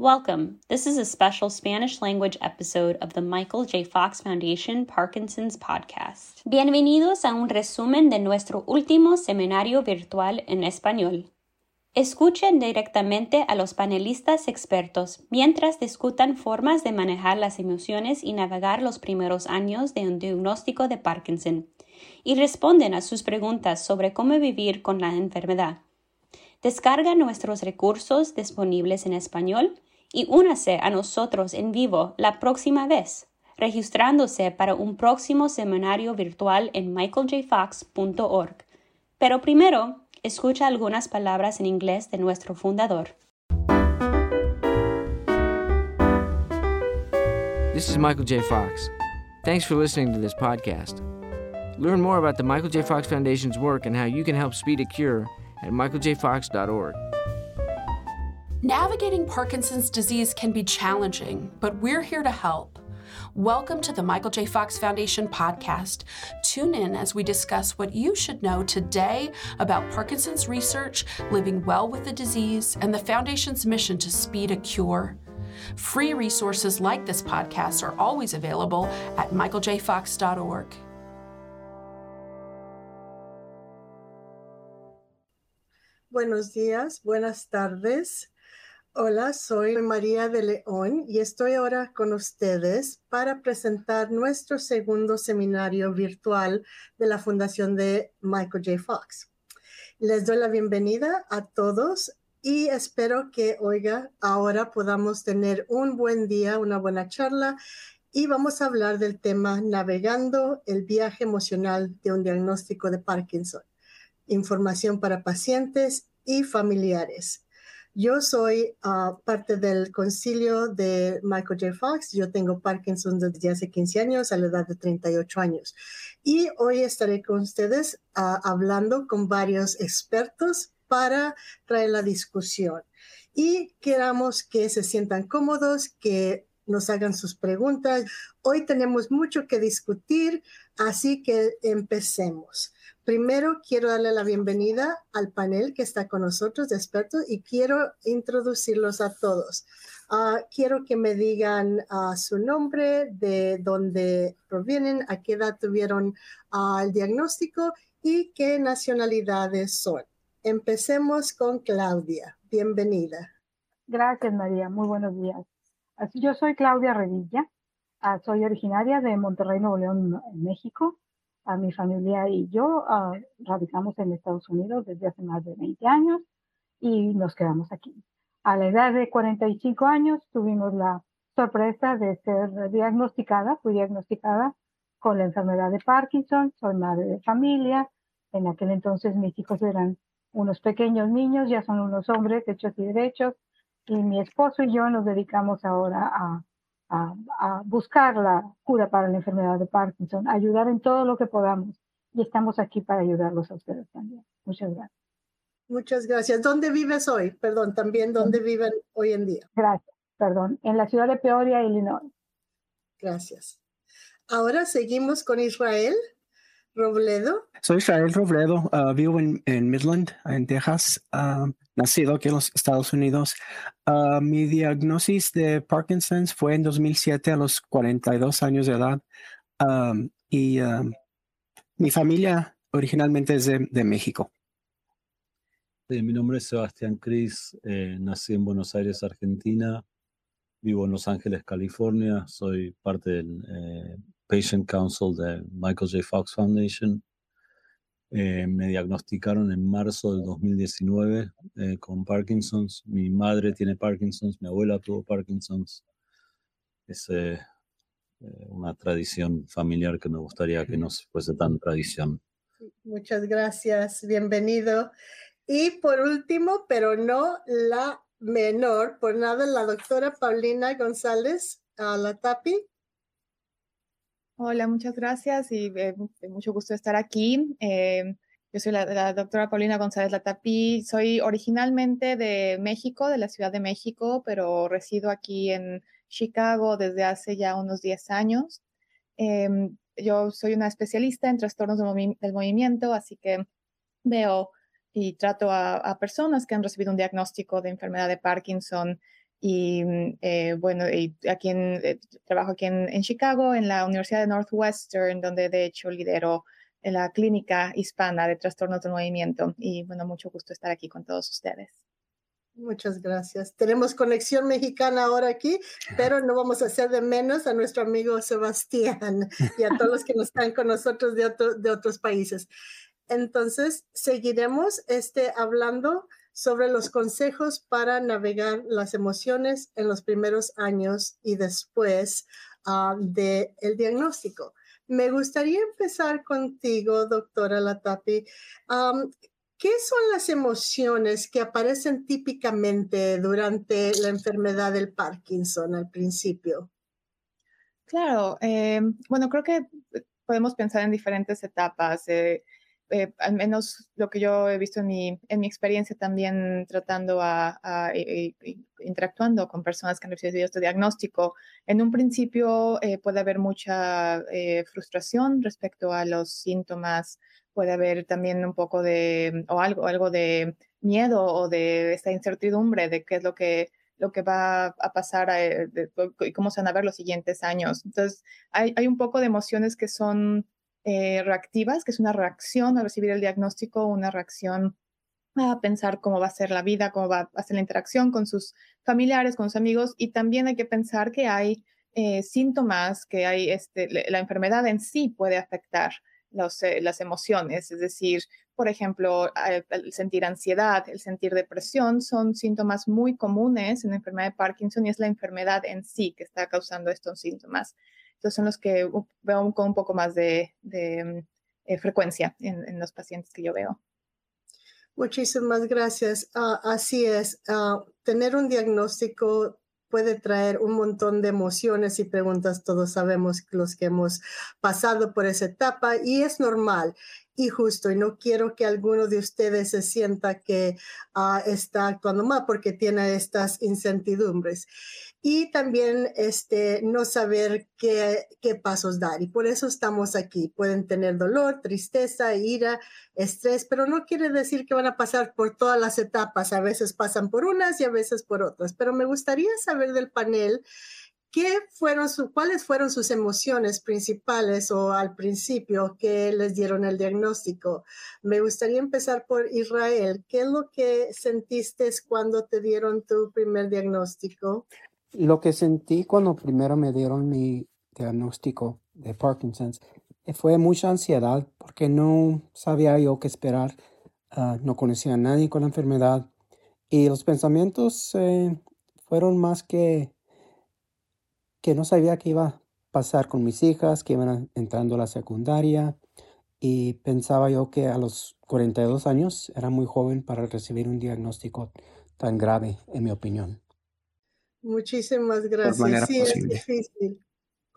Welcome. This is a special Spanish language episode of the Michael J. Fox Foundation Parkinson's Podcast. Bienvenidos a un resumen de nuestro último seminario virtual en español. Escuchen directamente a los panelistas expertos mientras discutan formas de manejar las emociones y navegar los primeros años de un diagnóstico de Parkinson, y responden a sus preguntas sobre cómo vivir con la enfermedad. Descarga nuestros recursos disponibles en español y únase a nosotros en vivo la próxima vez, registrándose para un próximo seminario virtual en michaeljfox.org. Pero primero, escucha algunas palabras en inglés de nuestro fundador. This is Michael J. Fox. Thanks for listening to this podcast. Learn more about the Michael J. Fox Foundation's work and how you can help speed a cure at michaeljfox.org. Navigating Parkinson's disease can be challenging, but we're here to help. Welcome to the Michael J. Fox Foundation podcast. Tune in as we discuss what you should know today about Parkinson's research, living well with the disease, and the Foundation's mission to speed a cure. Free resources like this podcast are always available at michaeljfox.org. Buenos días, buenas tardes. Hola, soy María de León y estoy ahora con ustedes para presentar nuestro segundo seminario virtual de la Fundación de Michael J. Fox. Les doy la bienvenida a todos y espero que, oiga, ahora podamos tener un buen día, una buena charla y vamos a hablar del tema navegando el viaje emocional de un diagnóstico de Parkinson. Información para pacientes y familiares. Yo soy ah, parte del concilio de Michael J. Fox. Yo tengo Parkinson desde hace 15 años, a la edad de 38 años. Y hoy estaré con ustedes ah, hablando con varios expertos para traer la discusión. Y queramos que se sientan cómodos, que nos hagan sus preguntas. Hoy tenemos mucho que discutir, así que empecemos. Primero quiero darle la bienvenida al panel que está con nosotros de expertos y quiero introducirlos a todos. Ah, quiero que me digan ah, su nombre, de dónde provienen, a qué edad tuvieron ah, el diagnóstico y qué nacionalidades son. Empecemos con Claudia. Bienvenida. Gracias, María. Muy buenos días. Yo soy Claudia Revilla. soy originaria de Monterrey, Nuevo León, México a mi familia y yo uh, radicamos en Estados Unidos desde hace más de 20 años y nos quedamos aquí. A la edad de 45 años tuvimos la sorpresa de ser diagnosticada, fui diagnosticada con la enfermedad de Parkinson, soy madre de familia, en aquel entonces mis hijos eran unos pequeños niños, ya son unos hombres hechos y derechos, y mi esposo y yo nos dedicamos ahora a a, buscar la cura para la enfermedad de Parkinson, ayudar en todo lo que podamos. Y estamos aquí para ayudarlos a ustedes también. Muchas gracias. Muchas gracias. ¿Dónde vives hoy? Perdón, también dónde viven hoy en día. Gracias, perdón. En la ciudad de Peoria, Illinois. Gracias. Ahora seguimos con Israel. Robledo. Soy Israel Robledo, ah, vivo en, Midland, en Texas, ah, nacido aquí en los Estados Unidos. Ah, mi diagnosis de Parkinson's fue en 2007 a los 42 años de edad y mi familia originalmente es de, México. mi nombre es Sebastián Cris, eh, nací en Buenos Aires, Argentina, vivo en Los Ángeles, California, soy parte del eh, Patient Council de Michael J. Fox Foundation. Eh, me diagnosticaron en marzo del 2019 eh, con Parkinson's. Mi madre tiene Parkinson's, mi abuela tuvo Parkinson's. Es eh, una tradición familiar que me gustaría que no fuese tan tradición. Muchas gracias, bienvenido. Y por último, pero no la menor, por nada, la doctora Paulina González a la TAPI. Hola, muchas gracias y eh, mucho gusto estar aquí. Eh, yo soy la, doctora Paulina González Latapí. Soy originalmente de México, de la Ciudad de México, pero resido aquí en Chicago desde hace ya unos 10 años. Em, yo soy una especialista en trastornos del, movimiento, así que veo y trato a, personas que han recibido un diagnóstico de enfermedad de Parkinson Y bueno, y aquí en, trabajo aquí en, en, Chicago, en la Universidad de Northwestern, donde de hecho lidero la clínica hispana de trastornos del movimiento. Y bueno, mucho gusto estar aquí con todos ustedes. Muchas gracias. Tenemos conexión mexicana ahora aquí, pero no vamos a hacer de menos a nuestro amigo Sebastián y a todos los que nos están con nosotros de, de otros países. Entonces, seguiremos este, hablando sobre los consejos para navegar las emociones en los primeros años y después uh, del diagnóstico. Me gustaría empezar contigo, doctora Latapi. ¿Qué son las emociones que aparecen típicamente durante la enfermedad del Parkinson al principio? Claro, eh, bueno, creo que podemos pensar en diferentes etapas. Eh, eh, al menos lo que yo he visto en mi, en mi experiencia también tratando a, interactuando con personas que han recibido este diagnóstico, en un principio puede haber mucha frustración respecto a los síntomas puede haber también un poco de, o algo, algo de miedo o de esta incertidumbre de qué es lo que, lo que va a pasar eh, y cómo se van a ver los siguientes años. Entonces, hay, hay un poco de emociones que son eh, reactivas, que es una reacción a recibir el diagnóstico, una reacción a pensar cómo va a ser la vida, cómo va a ser la interacción con sus familiares, con sus amigos, y también hay que pensar que hay eh, síntomas, que hay este, la enfermedad en sí puede afectar eh, las emociones, es decir, por ejemplo, el sentir ansiedad, el sentir depresión son síntomas muy comunes en la enfermedad de Parkinson y es la enfermedad en sí que está causando estos síntomas. Entonces son los que veo con un poco más de, mm, eh, frecuencia en, los pacientes que yo veo. Muchísimas gracias. Ah, así es, ah, tener un diagnóstico puede traer un montón de emociones y preguntas. Todos sabemos los que hemos pasado por esa etapa y es normal y justo. Y no quiero que alguno de ustedes se sienta que ah, está actuando mal porque tiene estas incertidumbres y también este, no saber qué, qué pasos dar. Y por eso estamos aquí. Pueden tener dolor, tristeza, ira, estrés, pero no quiere decir que van a pasar por todas las etapas. A veces pasan por unas y a veces por otras. Pero me gustaría saber del panel ¿Qué fueron ¿Cuáles fueron sus emociones principales o al principio que les dieron el diagnóstico? Me gustaría empezar por Israel. ¿Qué es lo que sentiste cuando te dieron tu primer diagnóstico? Lo que sentí cuando primero me dieron mi diagnóstico de Parkinson's eh, fue mucha ansiedad porque no sabía yo qué esperar, ah, no conocía a nadie con la enfermedad y los pensamientos eh, fueron más que que no sabía qué iba a pasar con mis hijas, que iban entrando a la secundaria y pensaba yo que a los 42 años era muy joven para recibir un diagnóstico tan grave, en mi opinión. Muchísimas gracias. Sí, es difícil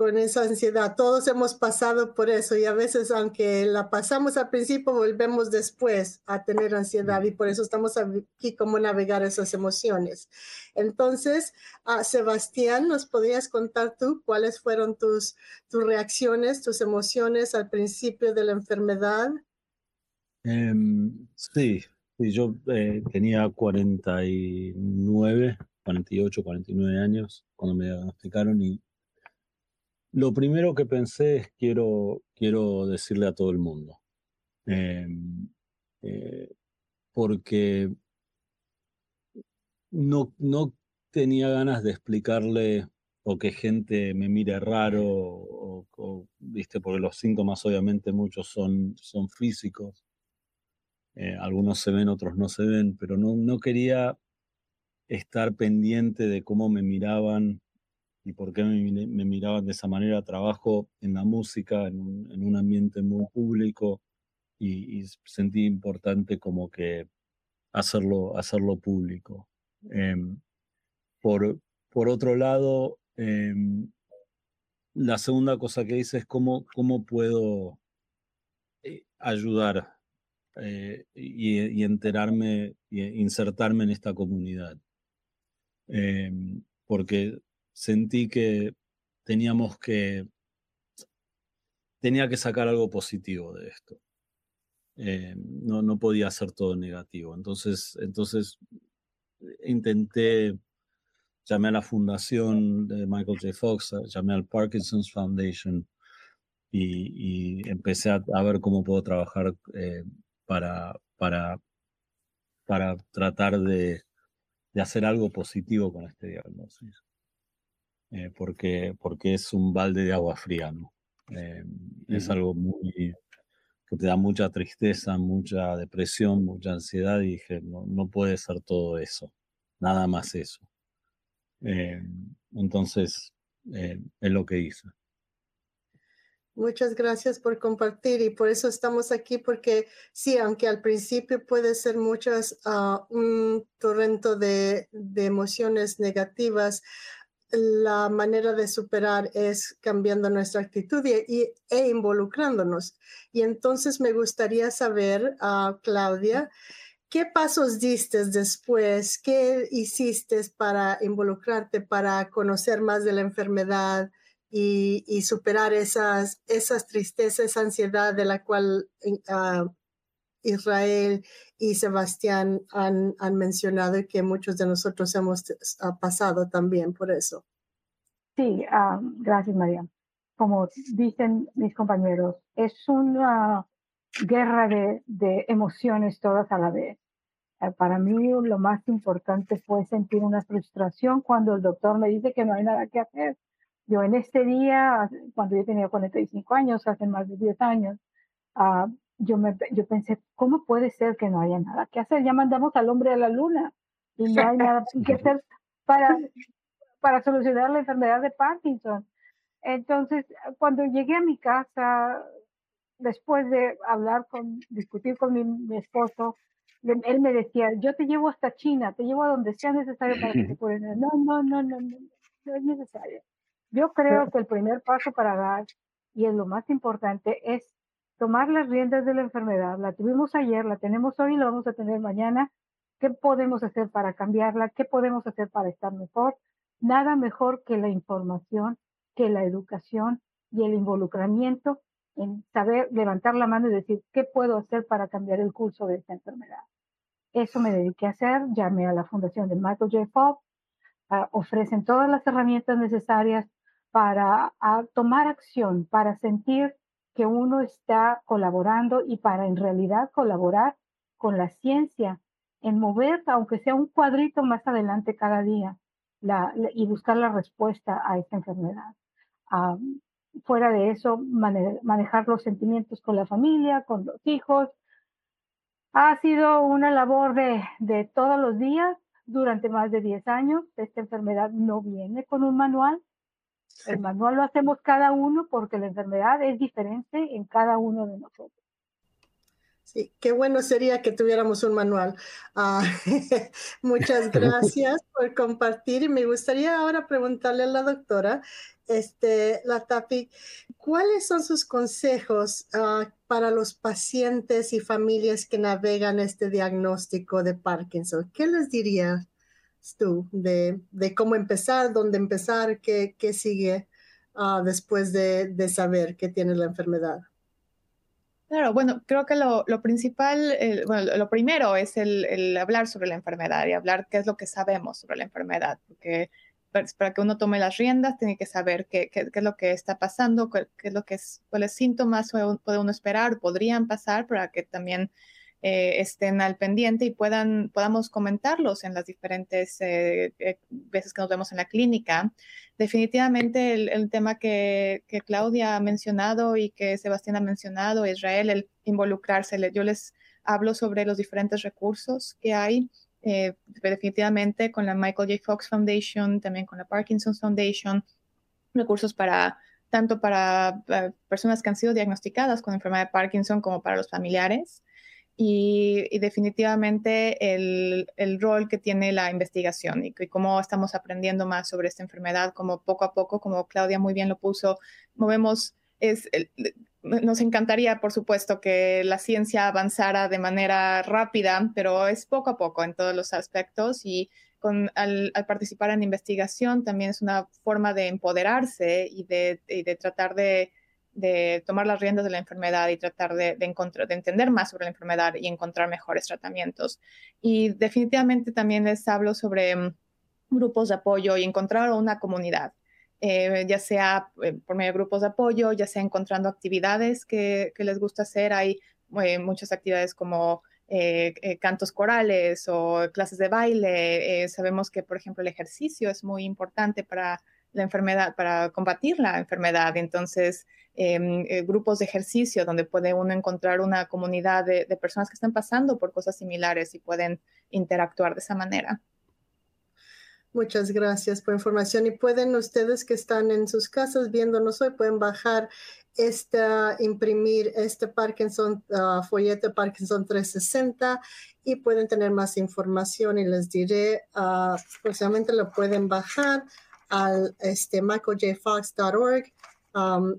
con esa ansiedad. Todos hemos pasado por eso y a veces, aunque la pasamos al principio, volvemos después a tener ansiedad y por eso estamos aquí, cómo navegar esas emociones. Entonces, uh, Sebastián, ¿nos podrías contar tú cuáles fueron tus, tus reacciones, tus emociones al principio de la enfermedad? Um, sí, sí, yo eh, tenía 49 48, 49 años cuando me diagnosticaron y lo primero que pensé es quiero, quiero decirle a todo el mundo. Em, eh, porque no, no tenía ganas de explicarle o que gente me mire raro o, viste porque los síntomas obviamente muchos son, son físicos eh, algunos se ven otros no se ven pero no, no quería estar pendiente de cómo me miraban y por qué me, miraban de esa manera. Trabajo en la música, en un, ambiente muy público y, sentí importante como que hacerlo, hacerlo público. Em, por, por otro lado, em, la segunda cosa que hice es cómo, cómo puedo eh, ayudar eh, y, enterarme, y insertarme en esta comunidad. Em, porque sentí que teníamos que, tenía que sacar algo positivo de esto. Em, no, no podía ser todo negativo. Entonces, entonces intenté, llamé a la fundación de Michael J. Fox, llamé al Parkinson's Foundation y, empecé a, ver cómo puedo trabajar eh, para, para, para tratar de, de, hacer algo positivo con este diagnóstico. Eh, porque, porque es un balde de agua fría, ¿no? Eh, es algo muy que te da mucha tristeza, mucha depresión, mucha ansiedad y dije, no, no puede ser todo eso, nada más eso. entonces, es lo que hice. Muchas gracias por compartir y por eso estamos aquí, porque sí, aunque al principio puede ser muchas, uh, un torrento de, de, emociones negativas, la manera de superar es cambiando nuestra actitud y, e involucrándonos. Y entonces me gustaría saber, uh, Claudia, ¿qué pasos diste después? ¿Qué hiciste para involucrarte, para conocer más de la enfermedad? y, superar esas, esas tristezas, esa ansiedad de la cual uh, Israel y Sebastián han, han, mencionado y que muchos de nosotros hemos pasado también por eso. Sí, uh, gracias María. Como dicen mis compañeros, es una guerra de, de emociones todas a la vez. Eh, para mí lo más importante fue sentir una frustración cuando el doctor me dice que no hay nada que hacer yo en este día, cuando yo tenía 45 años, hace más de 10 años, uh, yo, me, yo pensé, ¿cómo puede ser que no haya nada que hacer? Ya mandamos al hombre a la luna y no hay nada que hacer para, para solucionar la enfermedad de Parkinson. Entonces, cuando llegué a mi casa, después de hablar con, discutir con mi, mi esposo, él me decía, yo te llevo hasta China, te llevo a donde sea necesario para que te curen. No, no, no, no, no, no es necesario. Yo creo que el primer paso para dar, y es lo más importante, es tomar las riendas de la enfermedad. La tuvimos ayer, la tenemos hoy y la vamos a tener mañana. ¿Qué podemos hacer para cambiarla? ¿Qué podemos hacer para estar mejor? Nada mejor que la información, que la educación y el involucramiento en saber levantar la mano y decir, ¿qué puedo hacer para cambiar el curso de esta enfermedad? Eso me dediqué a hacer, llamé a la fundación de Michael J. Fox, ah, ofrecen todas las herramientas necesarias para tomar acción, para sentir que uno está colaborando y para en realidad colaborar con la ciencia en mover, aunque sea un cuadrito más adelante cada día, y buscar la respuesta a esta enfermedad. fuera de eso, manejar los sentimientos con la familia, con los hijos. Ha sido una labor de, de todos los días durante más de 10 años. Esta enfermedad no viene con un manual, el manual lo hacemos cada uno porque la enfermedad es diferente en cada uno de nosotros. Sí, qué bueno sería que tuviéramos un manual. Ah, muchas gracias por compartir y me gustaría ahora preguntarle a la doctora, este, la TAPI, ¿cuáles son sus consejos ah, para los pacientes y familias que navegan este diagnóstico de Parkinson? ¿Qué les diría? Tú de, de cómo empezar, dónde empezar, qué, qué sigue uh, después de, de, saber que tiene la enfermedad. Claro, bueno, creo que lo, lo principal, bueno, lo primero es el, hablar sobre la enfermedad y hablar qué es lo que sabemos sobre la enfermedad, porque para que uno tome las riendas tiene que saber qué, qué, qué es lo que está pasando, qué, qué, es lo que es, cuáles síntomas puede uno esperar, podrían pasar para que también eh, estén al pendiente y puedan, podamos comentarlos en las diferentes eh, eh, veces que nos vemos en la clínica. Definitivamente el, tema que, que, Claudia ha mencionado y que Sebastián ha mencionado, Israel, el involucrarse. Yo les hablo sobre los diferentes recursos que hay. definitivamente con la Michael J. Fox Foundation, también con la Parkinson's Foundation, recursos para tanto para personas que han sido diagnosticadas con enfermedad de Parkinson como para los familiares y, definitivamente el, el, rol que tiene la investigación y, cómo estamos aprendiendo más sobre esta enfermedad, como poco a poco, como Claudia muy bien lo puso, movemos, es, nos encantaría, por supuesto, que la ciencia avanzara de manera rápida, pero es poco a poco en todos los aspectos y con, al, al, participar en investigación también es una forma de empoderarse y de, y de tratar de de tomar las riendas de la enfermedad y tratar de, encontrar, de entender más sobre la enfermedad y encontrar mejores tratamientos. Y definitivamente también les hablo sobre mm, grupos de apoyo y encontrar una comunidad. Eh, ya sea eh, por medio de grupos de apoyo, ya sea encontrando actividades que, les gusta hacer. Hay eh, muchas actividades como cantos corales o clases de baile. sabemos que, por ejemplo, el ejercicio es muy importante para la enfermedad, para combatir la enfermedad. Entonces, em, grupos de ejercicio donde puede uno encontrar una comunidad de, de personas que están pasando por cosas similares y pueden interactuar de esa manera. Muchas gracias por información. Y pueden ustedes que están en sus casas viéndonos hoy, pueden bajar esta, imprimir este Parkinson, uh, folleto Parkinson 360 y pueden tener más información y les diré, uh, próximamente lo pueden bajar al este, michaeljfox.org, um,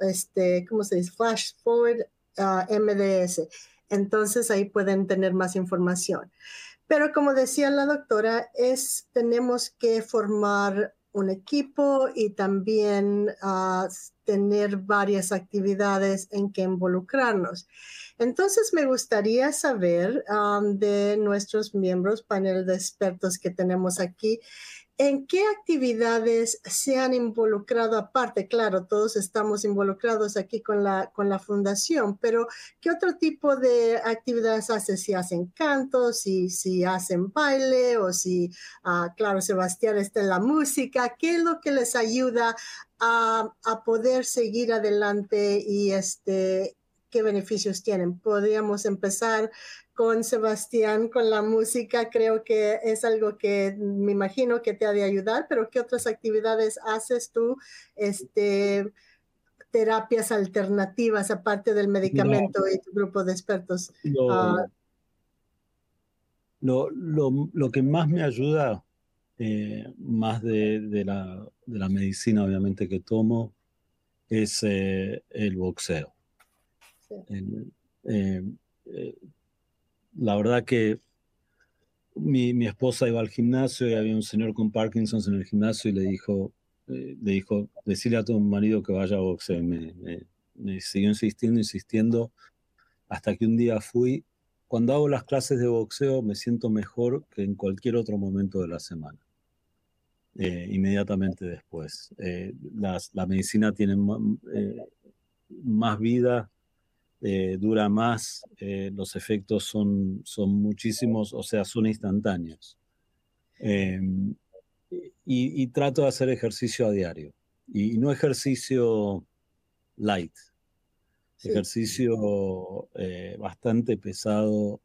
este, ¿cómo se dice? Flash forward uh, MDS. Entonces ahí pueden tener más información. Pero como decía la doctora, es, tenemos que formar un equipo y también ah, tener varias actividades en que involucrarnos. Entonces, me gustaría saber ah, de nuestros miembros, panel de expertos que tenemos aquí, ¿En qué actividades se han involucrado aparte? Claro, todos estamos involucrados aquí con la, con la fundación, pero ¿qué otro tipo de actividades hacen? Si hacen cantos, si, si hacen baile o si, ah, claro, Sebastián está en la música, ¿qué es lo que les ayuda a, a poder seguir adelante y este, qué beneficios tienen? Podríamos empezar con Sebastián, con la música, creo que es algo que me imagino que te ha de ayudar, pero ¿qué otras actividades haces tú? Este, terapias alternativas aparte del medicamento y tu grupo de expertos. Ah. Lo, lo, que más me ayuda, eh, más de, de, la, de, la, medicina obviamente que tomo, es eh, el boxeo. Eh, la verdad que mi, mi, esposa iba al gimnasio y había un señor con Parkinson en el gimnasio y le dijo, eh, le dijo, decirle a tu marido que vaya a boxeo. Me, siguió insistiendo, insistiendo, hasta que un día fui. Cuando hago las clases de boxeo me siento mejor que en cualquier otro momento de la semana. Eh, inmediatamente después. Eh, la medicina tiene más vida, eh, dura más, eh, los efectos son, son muchísimos, o sea, son instantáneos. Em, y, trato de hacer ejercicio a diario. Y, no ejercicio light, ejercicio eh, bastante pesado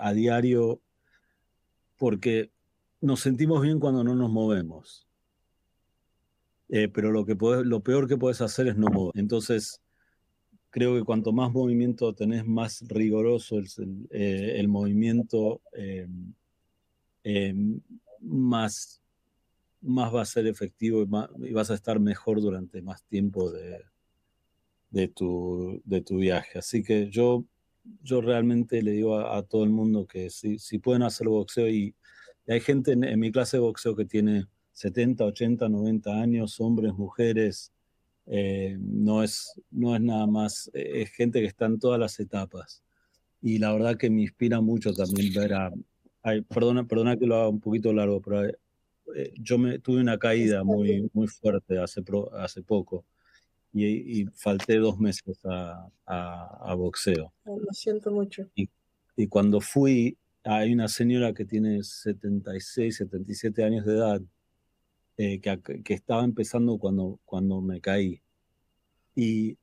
a diario, porque nos sentimos bien cuando no nos movemos. pero lo, que lo peor que puedes hacer es no mover. Entonces, creo que cuanto más movimiento tenés, más rigoroso el, el eh, movimiento, eh, eh, más, más va a ser efectivo y, vas a estar mejor durante más tiempo de, de, tu, de tu viaje. Así que yo, yo realmente le digo a, todo el mundo que si, si pueden hacer boxeo y, hay gente en, en mi clase de boxeo que tiene 70, 80, 90 años, hombres, mujeres, eh, no, es, no es nada más, eh, es gente que está en todas las etapas. Y la verdad que me inspira mucho también ver a... perdona, perdona que lo haga un poquito largo, pero eh, yo me, tuve una caída muy, muy fuerte hace, hace poco y, falté dos meses a, a, boxeo. Lo siento mucho. Y, y cuando fui, hay una señora que tiene 76, 77 años de edad eh, que, estaba empezando cuando, cuando me caí. Y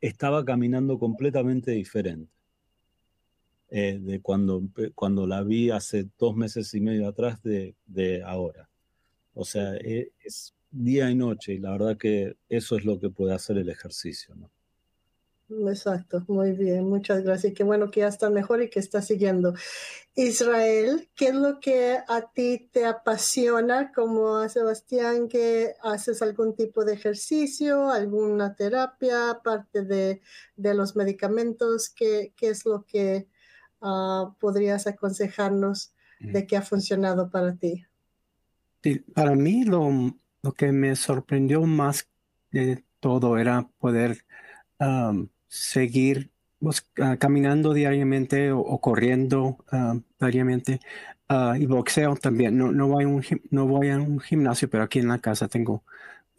estaba caminando completamente diferente eh, de cuando, cuando la vi hace dos meses y medio atrás de, de ahora. O sea, es, es día y noche y la verdad que eso es lo que puede hacer el ejercicio. Exacto, muy bien, muchas gracias. Qué bueno que ya está mejor y que está siguiendo. Israel, ¿qué es lo que a ti te apasiona como a Sebastián que haces algún tipo de ejercicio, alguna terapia, aparte de, los medicamentos? ¿Qué, ¿Qué, es lo que ah, podrías aconsejarnos de que ha funcionado para ti? para mí lo, lo que me sorprendió más de todo era poder seguir pues, caminando diariamente o, corriendo diariamente Ah, y boxeo también. No, no, voy a un, no voy a un gimnasio, pero aquí en la casa tengo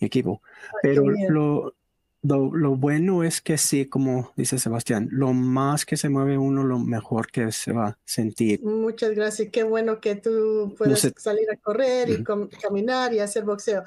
mi equipo. Pero lo, lo, bueno es que sí, como dice Sebastián, lo más que se mueve uno, lo mejor que se va a sentir. Muchas gracias. Qué bueno que tú puedes salir a correr y caminar y hacer boxeo.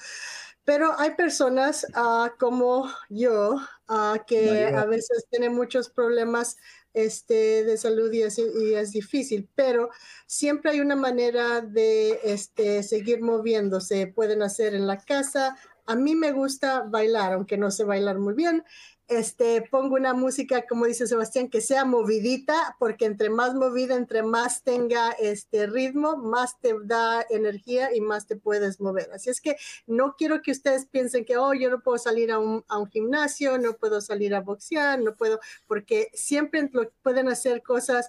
Pero hay personas ah, como yo ah, que a veces tienen muchos problemas este, de salud y es, y es, difícil, pero siempre hay una manera de este, seguir moviéndose. Pueden hacer en la casa, a mí me gusta bailar, aunque no sé bailar muy bien. Este, pongo una música, como dice Sebastián, que sea movidita, porque entre más movida, entre más tenga este ritmo, más te da energía y más te puedes mover. Así es que no quiero que ustedes piensen que, oh, yo no puedo salir a un, gimnasio, no puedo salir a boxear, no puedo, porque siempre pueden hacer cosas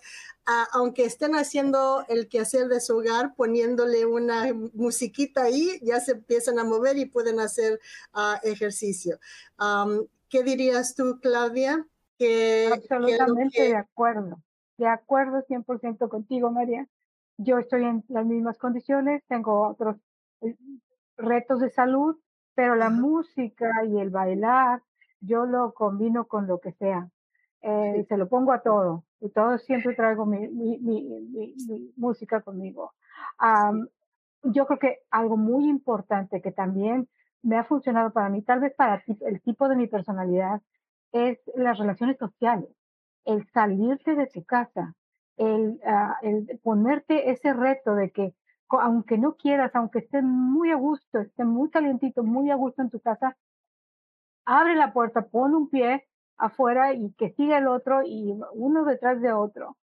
aunque estén haciendo el quehacer de su hogar, poniéndole una musiquita ahí, ya se empiezan a mover y pueden hacer ah, ejercicio. ¿Qué dirías tú, Claudia? Que, Absolutamente de acuerdo. De acuerdo 100% contigo, María. Yo estoy en las mismas condiciones, tengo otros eh, retos de salud, pero la música y el bailar, yo lo combino con lo que sea. Eh, se lo pongo a todo y todo siempre traigo mi, mi, mi, música conmigo. yo creo que algo muy importante que también me ha funcionado para mí, tal vez para el tipo de mi personalidad, es las relaciones sociales, el salirte de tu casa, el, ah, el ponerte ese reto de que aunque no quieras, aunque estés muy a gusto, esté muy calientito, muy a gusto en tu casa, abre la puerta, pon un pie afuera y que siga el otro y uno detrás de otro.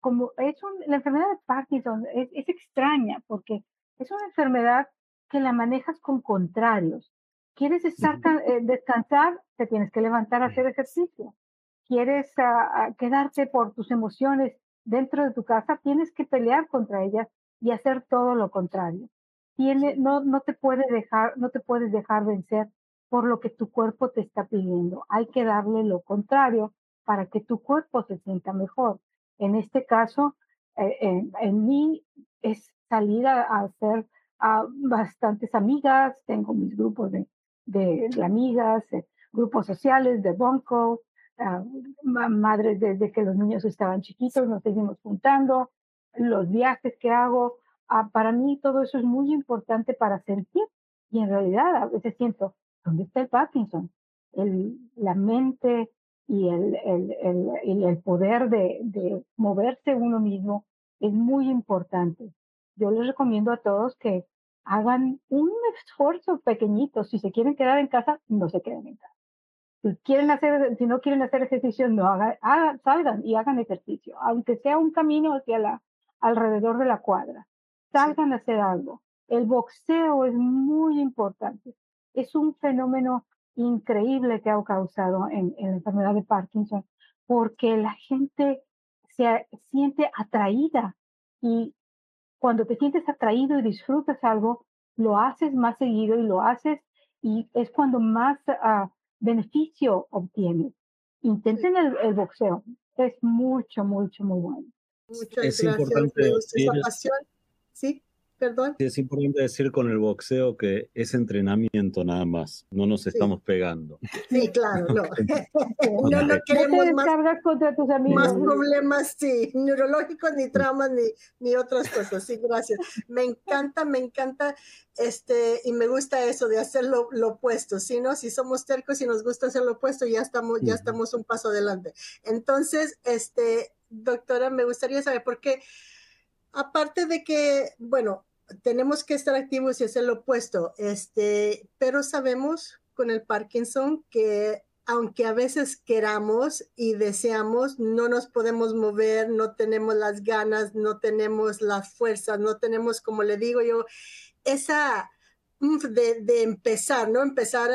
como es la enfermedad de Parkinson es, extraña porque es una enfermedad que la manejas con contrarios. Quieres estar, eh, descansar, te tienes que levantar a hacer ejercicio. Quieres ah, ah, quedarte por tus emociones dentro de tu casa, tienes que pelear contra ellas y hacer todo lo contrario. Tiene, no, no te puede dejar, no te puedes dejar vencer por lo que tu cuerpo te está pidiendo. Hay que darle lo contrario para que tu cuerpo se sienta mejor. En este caso, eh, en, mí es salir a, hacer a bastantes amigas, tengo mis grupos de, de, amigas, eh, grupos sociales de Bonco, ah, madres desde que los niños estaban chiquitos, nos seguimos juntando, los viajes que hago. Ah, para mí todo eso es muy importante para sentir y en realidad a veces siento, ¿Dónde está el Parkinson? El, la mente y el, el, el, poder de, de, moverse uno mismo es muy importante. Yo les recomiendo a todos que hagan un esfuerzo pequeñito. Si se quieren quedar en casa, no se queden en casa. Si, quieren hacer, si no quieren hacer ejercicio, no hagan, salgan y hagan ejercicio, aunque sea un camino hacia la, alrededor de la cuadra. Salgan a hacer algo. El boxeo es muy importante es un fenómeno increíble que ha causado en, la enfermedad de Parkinson, porque la gente se siente atraída y cuando te sientes atraído y disfrutas algo, lo haces más seguido y lo haces y es cuando más ah, beneficio obtienes. Intenten el, boxeo, es mucho, mucho, muy bueno. Muchas es gracias importante Sí. Es importante decir con el boxeo que es entrenamiento nada más, no nos estamos pegando. Sí, claro, no. no, no queremos más, contra tus amigos. más problemas, sí, neurológicos, ni traumas, ni, ni otras cosas. Sí, gracias. Me encanta, me encanta, este, y me gusta eso de hacer lo, opuesto, ¿sí, no? Si somos tercos y nos gusta hacer lo opuesto, ya estamos, ya estamos un paso adelante. Entonces, este, doctora, me gustaría saber por qué aparte de que, bueno, tenemos que estar activos y hacer lo opuesto, este, pero sabemos con el Parkinson que aunque a veces queramos y deseamos, no nos podemos mover, no tenemos las ganas, no tenemos las fuerzas, no tenemos, como le digo yo, esa de, empezar, ¿no? Empezar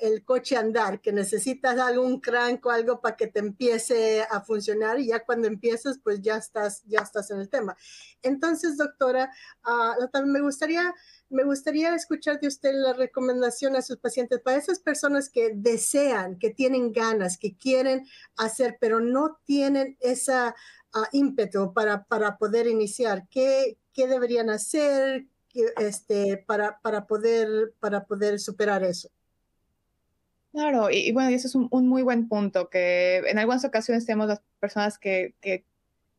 el coche a andar, que necesitas algún crank o algo para que te empiece a funcionar y ya cuando empiezas, pues ya estás, ya estás en el tema. Entonces, doctora, uh, me gustaría me gustaría escuchar de usted la recomendación a sus pacientes para esas personas que desean, que tienen ganas, que quieren hacer, pero no tienen esa ímpetu para, para poder iniciar? ¿Qué, qué deberían hacer este, para, para, poder, para poder superar eso? Claro, y, bueno, y eso es un, muy buen punto, que en algunas ocasiones tenemos las personas que, que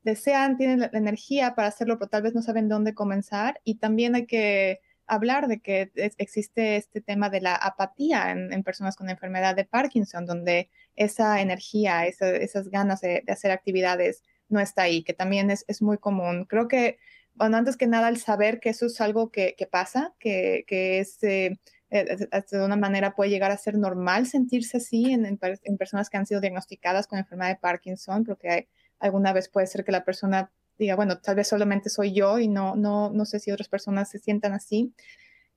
desean, tienen la, energía para hacerlo, pero tal vez no saben dónde comenzar. Y también hay que hablar de que existe este tema de la apatía en, personas con enfermedad de Parkinson, donde esa energía, esas ganas de, hacer actividades no está ahí, que también es, es, muy común. Creo que, bueno, antes que nada, el saber que eso es algo que, que pasa, que, que es... Eh, eh, de una manera puede llegar a ser normal sentirse así en, en, personas que han sido diagnosticadas con enfermedad de Parkinson, porque alguna vez puede ser que la persona diga, bueno, tal vez solamente soy yo y no, no, no sé si otras personas se sientan así.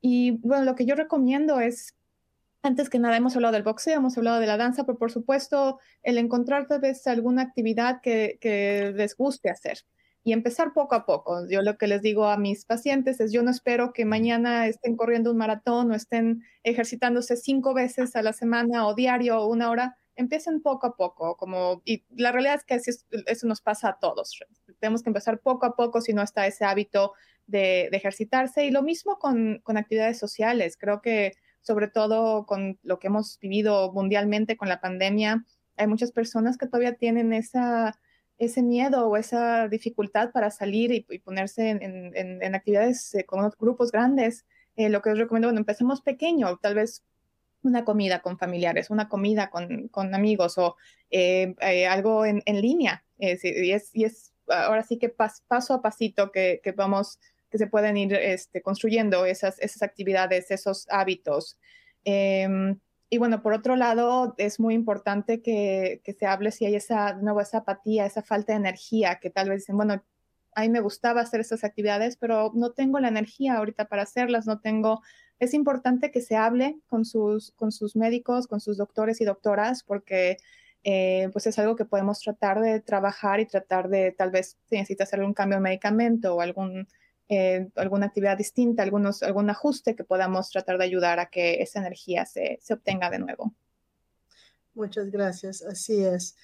Y bueno, lo que yo recomiendo es, antes que nada, hemos hablado del boxeo, hemos hablado de la danza, pero por supuesto, el encontrar tal vez alguna actividad que, que les guste hacer y empezar poco a poco. Yo lo que les digo a mis pacientes es, yo no espero que mañana estén corriendo un maratón o estén ejercitándose cinco veces a la semana o diario o una hora. Empiecen poco a poco, como, y la realidad es que eso nos pasa a todos. Tenemos que empezar poco a poco si no está ese hábito de, de ejercitarse. Y lo mismo con, con actividades sociales. Creo que sobre todo con lo que hemos vivido mundialmente con la pandemia, hay muchas personas que todavía tienen esa ese miedo o esa dificultad para salir y, ponerse en, actividades eh, con grupos grandes, eh, lo que os recomiendo, bueno, empecemos pequeño, tal vez una comida con familiares, una comida con, amigos o eh, algo en, línea. y, es, es ahora sí que paso a pasito que, vamos, que se pueden ir este, construyendo esas, esas actividades, esos hábitos. Y bueno, por otro lado, es muy importante que, se hable si hay esa, nuevo, esa apatía, esa falta de energía, que tal vez dicen, bueno, a mí me gustaba hacer estas actividades, pero no tengo la energía ahorita para hacerlas, no tengo... Es importante que se hable con sus, con sus médicos, con sus doctores y doctoras, porque eh, pues es algo que podemos tratar de trabajar y tratar de, tal vez, si necesita hacer algún cambio de medicamento o algún eh, alguna actividad distinta, algunos, algún ajuste que podamos tratar de ayudar a que esa energía se, se obtenga de nuevo. Muchas gracias, así es.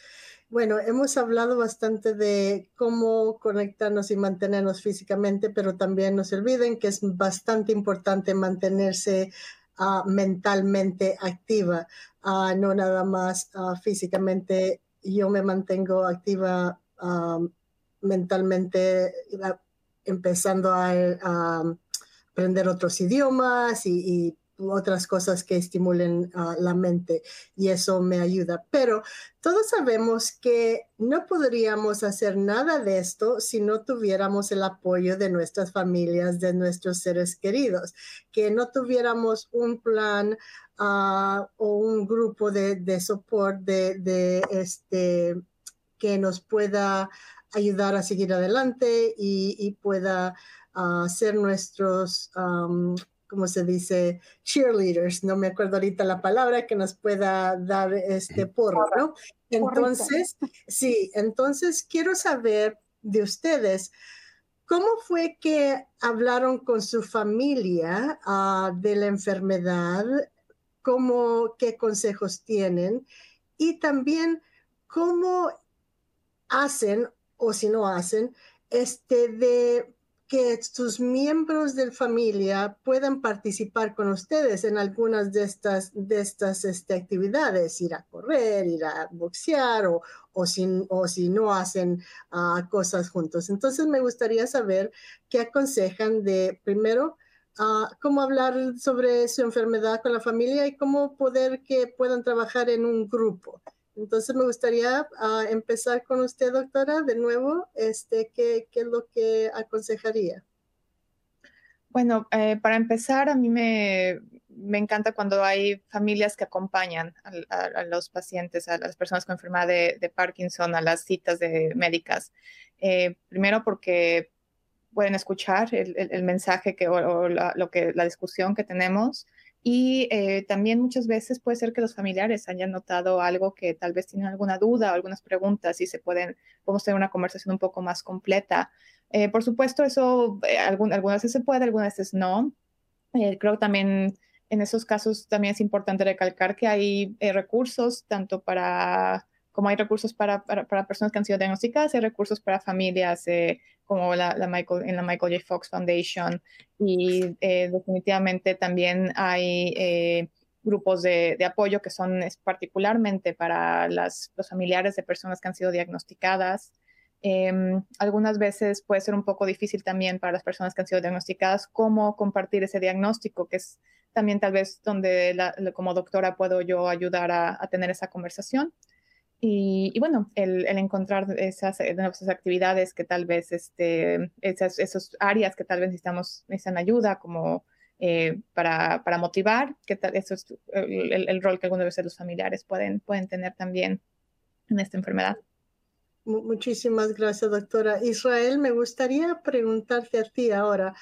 Bueno, hemos hablado bastante de cómo conectarnos y mantenernos físicamente, pero también no se olviden que es bastante importante mantenerse uh, mentalmente activa, uh, no nada más uh, físicamente. Yo me mantengo activa mentalmente empezando a, aprender otros idiomas y, otras cosas que estimulen la mente y eso me ayuda. Pero todos sabemos que no podríamos hacer nada de esto si no tuviéramos el apoyo de nuestras familias, de nuestros seres queridos, que no tuviéramos un plan ah, o un grupo de, de soporte de, este que nos pueda ayudar a seguir adelante y, pueda uh, ser nuestros, um, como se dice, cheerleaders, no me acuerdo ahorita la palabra, que nos pueda dar este porro, ¿no? Entonces, sí, entonces quiero saber de ustedes, ¿cómo fue que hablaron con su familia uh, de la enfermedad? ¿Cómo, qué consejos tienen? Y también, ¿cómo hacen o si no hacen, este, de que sus miembros de familia puedan participar con ustedes en algunas de estas, de estas este, actividades, ir a correr, ir a boxear o, o, si, o si no hacen uh, cosas juntos. Entonces me gustaría saber qué aconsejan de, primero, uh, cómo hablar sobre su enfermedad con la familia y cómo poder que puedan trabajar en un grupo. Entonces me gustaría ah, empezar con usted, doctora, de nuevo, este, ¿qué, qué es lo que aconsejaría? Bueno, eh, para empezar, a mí me, me, encanta cuando hay familias que acompañan a, los pacientes, a las personas con enfermedad de, Parkinson, a las citas de médicas. Eh, primero porque pueden escuchar el, mensaje que, o, lo que, la discusión que tenemos. Y eh, también muchas veces puede ser que los familiares hayan notado algo que tal vez tienen alguna duda o algunas preguntas y se pueden, podemos tener una conversación un poco más completa. Eh, por supuesto, eso eh, algunas veces se puede, algunas veces no. creo también en esos casos también es importante recalcar que hay recursos tanto para como hay recursos para, para, personas que han sido diagnosticadas, hay recursos para familias eh, como la, Michael, en la Michael J. Fox Foundation y eh, definitivamente también hay eh, grupos de, apoyo que son particularmente para las, los familiares de personas que han sido diagnosticadas. Em, algunas veces puede ser un poco difícil también para las personas que han sido diagnosticadas cómo compartir ese diagnóstico, que es también tal vez donde como doctora puedo yo ayudar a tener esa conversación. Y, bueno, el, encontrar esas, esas, actividades que tal vez, este, esas esos áreas que tal vez necesitamos, necesitan ayuda, como eh, para, para, motivar, que tal, eso es el, el, rol que algunas veces los familiares pueden, pueden tener también en esta enfermedad. Muchísimas gracias, doctora. Israel, me gustaría preguntarte a ti ahora,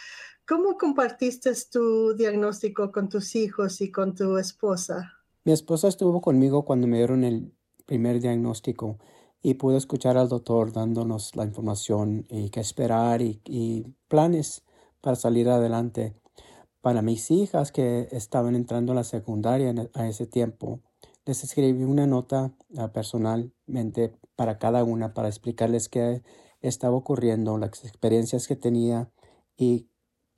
¿cómo compartiste tu diagnóstico con tus hijos y con tu esposa? Mi esposa estuvo conmigo cuando me dieron el primer diagnóstico y pude escuchar al doctor dándonos la información y qué esperar y, planes para salir adelante. Para mis hijas que estaban entrando a la secundaria e, a ese tiempo, les escribí una nota uh, personalmente para cada una para explicarles qué estaba ocurriendo, las experiencias que tenía y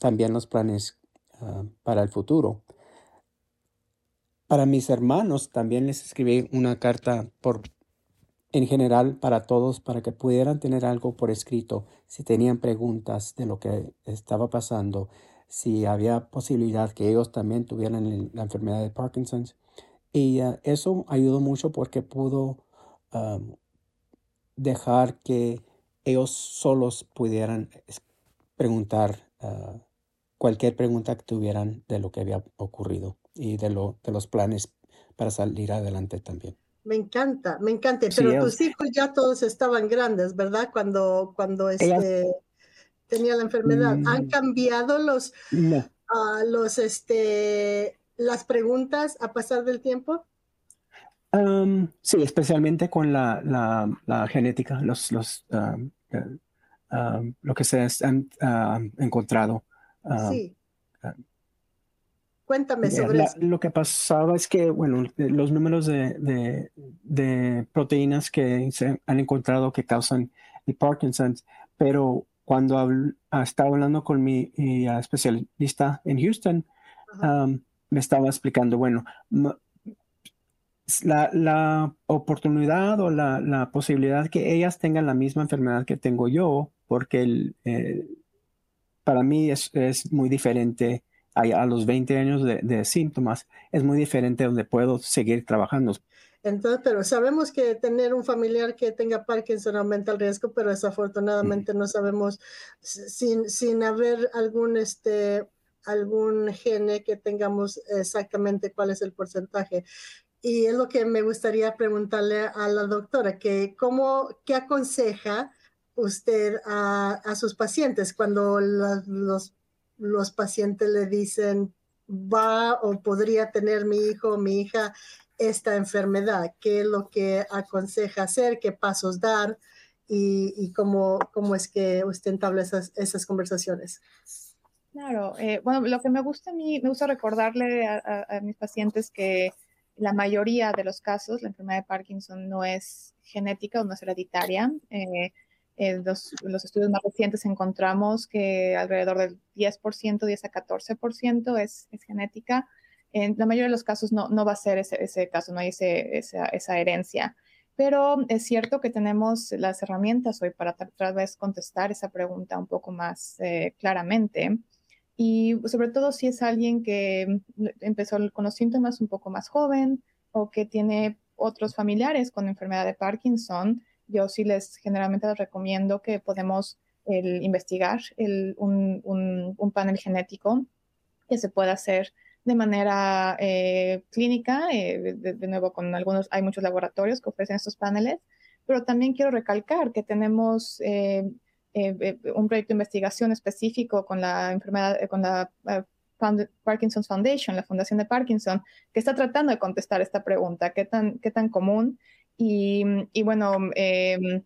también los planes uh, para el futuro. Para mis hermanos también les escribí una carta por en general para todos para que pudieran tener algo por escrito si tenían preguntas de lo que estaba pasando, si había posibilidad que ellos también tuvieran la enfermedad de Parkinson. Y uh, eso ayudó mucho porque pudo um, dejar que ellos solos pudieran preguntar uh, cualquier pregunta que tuvieran de lo que había ocurrido y de, lo, de los planes para salir adelante también. Me encanta, me encanta. Pero tus hijos ya todos estaban grandes, ¿verdad? Cuando, cuando este, tenía la enfermedad. ¿Han mm. cambiado los, uh, los, este, las preguntas a pasar del tiempo? sí, especialmente con la, la, la genética, los, los, uh, lo que se han encontrado. sí. Cuéntame sobre eso. Lo que pasaba es que, bueno, los números de, de, proteínas que se han encontrado que causan el Parkinson, pero cuando estaba hablando con mi, especialista en Houston, me estaba explicando, bueno, la, la oportunidad o la, la, posibilidad que ellas tengan la misma enfermedad que tengo yo, porque el, eh, para mí es, es muy diferente a, los 20 años de, síntomas, es muy diferente donde puedo seguir trabajando. Entonces, pero sabemos que tener un familiar que tenga Parkinson aumenta el riesgo, pero desafortunadamente no sabemos sin, sin haber algún, este, algún gene que tengamos exactamente cuál es el porcentaje. Y es lo que me gustaría preguntarle a la doctora, que cómo, qué aconseja usted a, a sus pacientes cuando los los pacientes le dicen, va o podría tener mi hijo o mi hija esta enfermedad, qué es lo que aconseja hacer, qué pasos dar y, cómo, cómo es que usted entabla esas, esas conversaciones. Claro, eh, bueno, lo que me gusta a mí, me gusta recordarle a, mis pacientes que la mayoría de los casos, la enfermedad de Parkinson no es genética o no es hereditaria. Eh, en los, estudios más recientes encontramos que alrededor del 10%, 10 a 14% es, es genética. En la mayoría de los casos no, no va a ser ese, ese caso, no hay ese, esa, esa, herencia. Pero es cierto que tenemos las herramientas hoy para tal vez contestar esa pregunta un poco más eh, claramente. Y sobre todo si es alguien que empezó con los síntomas un poco más joven o que tiene otros familiares con enfermedad de Parkinson, yo sí les generalmente les recomiendo que podemos investigar un, panel genético que se pueda hacer de manera eh, clínica, eh, de, nuevo con algunos, hay muchos laboratorios que ofrecen estos paneles, pero también quiero recalcar que tenemos eh, un proyecto de investigación específico con la enfermedad, con la Parkinson's Foundation, la Fundación de Parkinson, que está tratando de contestar esta pregunta, ¿qué tan, qué tan común y, y bueno, em,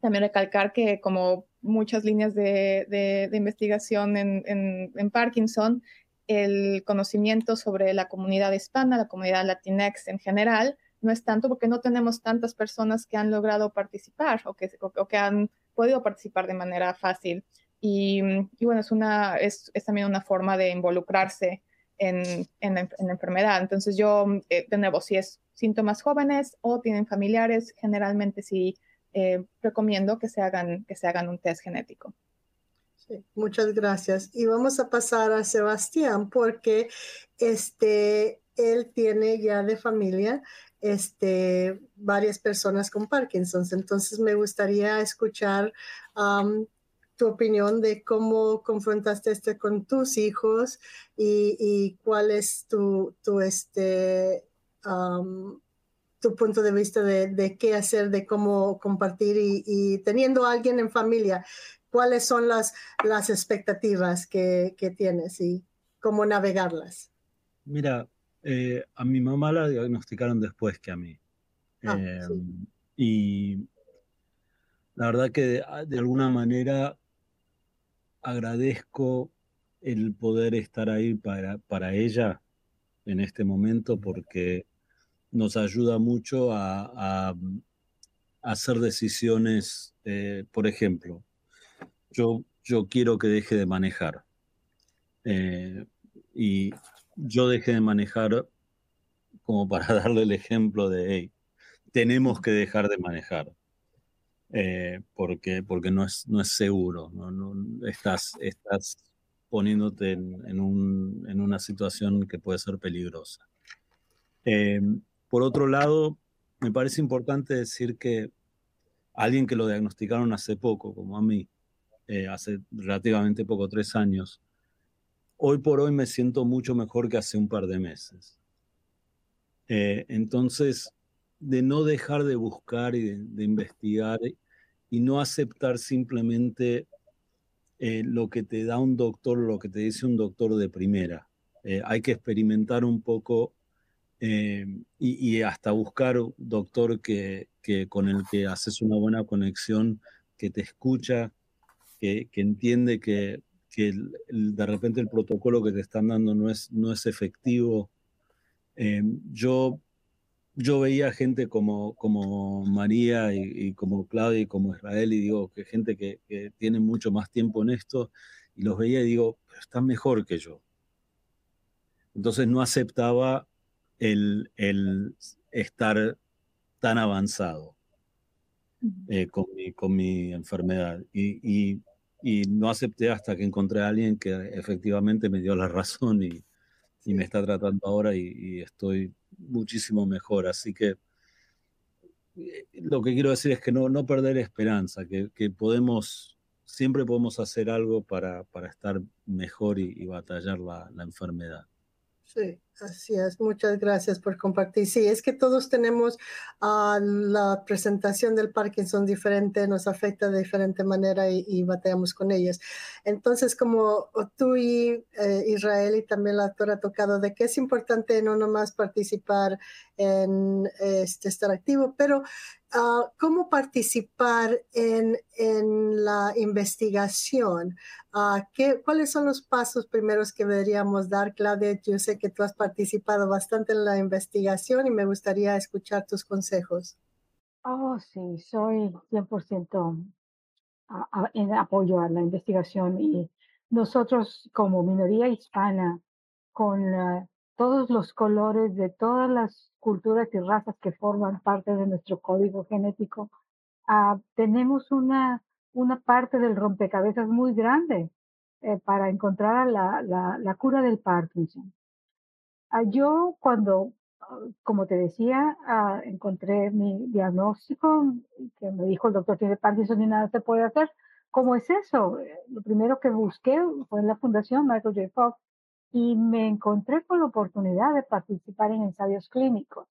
también recalcar que como muchas líneas de, de, investigación en, en, en, Parkinson, el conocimiento sobre la comunidad hispana, la comunidad latinex en general, no es tanto porque no tenemos tantas personas que han logrado participar o que, o, que han podido participar de manera fácil. Y, y bueno, es, una, es, es, también una forma de involucrarse en, en, la, enfermedad. Entonces yo, eh, de nuevo, si es síntomas jóvenes o tienen familiares, generalmente sí eh, recomiendo que se, hagan, que se hagan un test genético. Sí, muchas gracias. Y vamos a pasar a Sebastián porque este, él tiene ya de familia este, varias personas con Parkinson's. Entonces me gustaría escuchar tu opinión de cómo confrontaste este con tus hijos y, cuál es tu, tu este, tu punto de vista de, qué hacer, de cómo compartir y, teniendo a alguien en familia, cuáles son las, las expectativas que, que tienes y cómo navegarlas. Mira, eh, a mi mamá la diagnosticaron después que a mí. Ah, em, y la verdad que de, ah, alguna manera agradezco el poder estar ahí para, para ella en este momento porque nos ayuda mucho a, hacer decisiones, eh, por ejemplo, yo, yo quiero que deje de manejar. Eh, y yo dejé de manejar como para darle el ejemplo de, hey, tenemos que dejar de manejar. Eh, porque, porque no, es, no es seguro, no, estás, estás poniéndote en, un, en, una situación que puede ser peligrosa. Eh, por otro lado, me parece importante decir que alguien que lo diagnosticaron hace poco, como a mí, eh, hace relativamente poco, tres años, hoy por hoy me siento mucho mejor que hace un par de meses. Eh, entonces, de no dejar de buscar y de, investigar y no aceptar simplemente eh, lo que te da un doctor, lo que te dice un doctor de primera. Hay que experimentar un poco y, hasta buscar un doctor que, que, con el que haces una buena conexión, que te escucha, que, que entiende que que de repente el protocolo que te están dando no es, no es efectivo. Eh, yo, yo veía gente como, como María y, como Claudia y como Israel y digo que gente que, tiene mucho más tiempo en esto y los veía y digo, pero están mejor que yo. Entonces no aceptaba el, el estar tan avanzado eh, con, mi, con, mi, enfermedad. Y, y y no acepté hasta que encontré a alguien que efectivamente me dio la razón y, y me está tratando ahora y, estoy muchísimo mejor. Así que eh, lo que quiero decir es que no, no perder esperanza, que, que podemos, siempre podemos hacer algo para, para estar mejor y, batallar la, la enfermedad. Sí, así es. Muchas gracias por compartir. Sí, es que todos tenemos uh, la presentación del Parkinson diferente, nos afecta de diferente manera y, y batallamos con ellos. Entonces, como tú y eh, Israel y también la doctora ha tocado de que es importante no nomás participar en este, estar activo, pero uh, cómo participar en, en la investigación. Uh, ¿qué, ¿Cuáles son los pasos primeros que deberíamos dar, Claudia? Yo sé que tú has participado bastante en la investigación y me gustaría escuchar tus consejos. Oh, sí, soy 100% en apoyo a la investigación y nosotros como minoría hispana, con todos los colores de todas las culturas y razas que forman parte de nuestro código genético, uh, tenemos una, una parte del rompecabezas muy grande eh, para encontrar la, la, la, cura del Parkinson. Uh, yo cuando, como te decía, uh, encontré mi diagnóstico, que me dijo el doctor tiene Parkinson y nada se puede hacer. ¿Cómo es eso? Lo primero que busqué fue en la Fundación Michael J. Fox y me encontré con la oportunidad de participar en ensayos clínicos,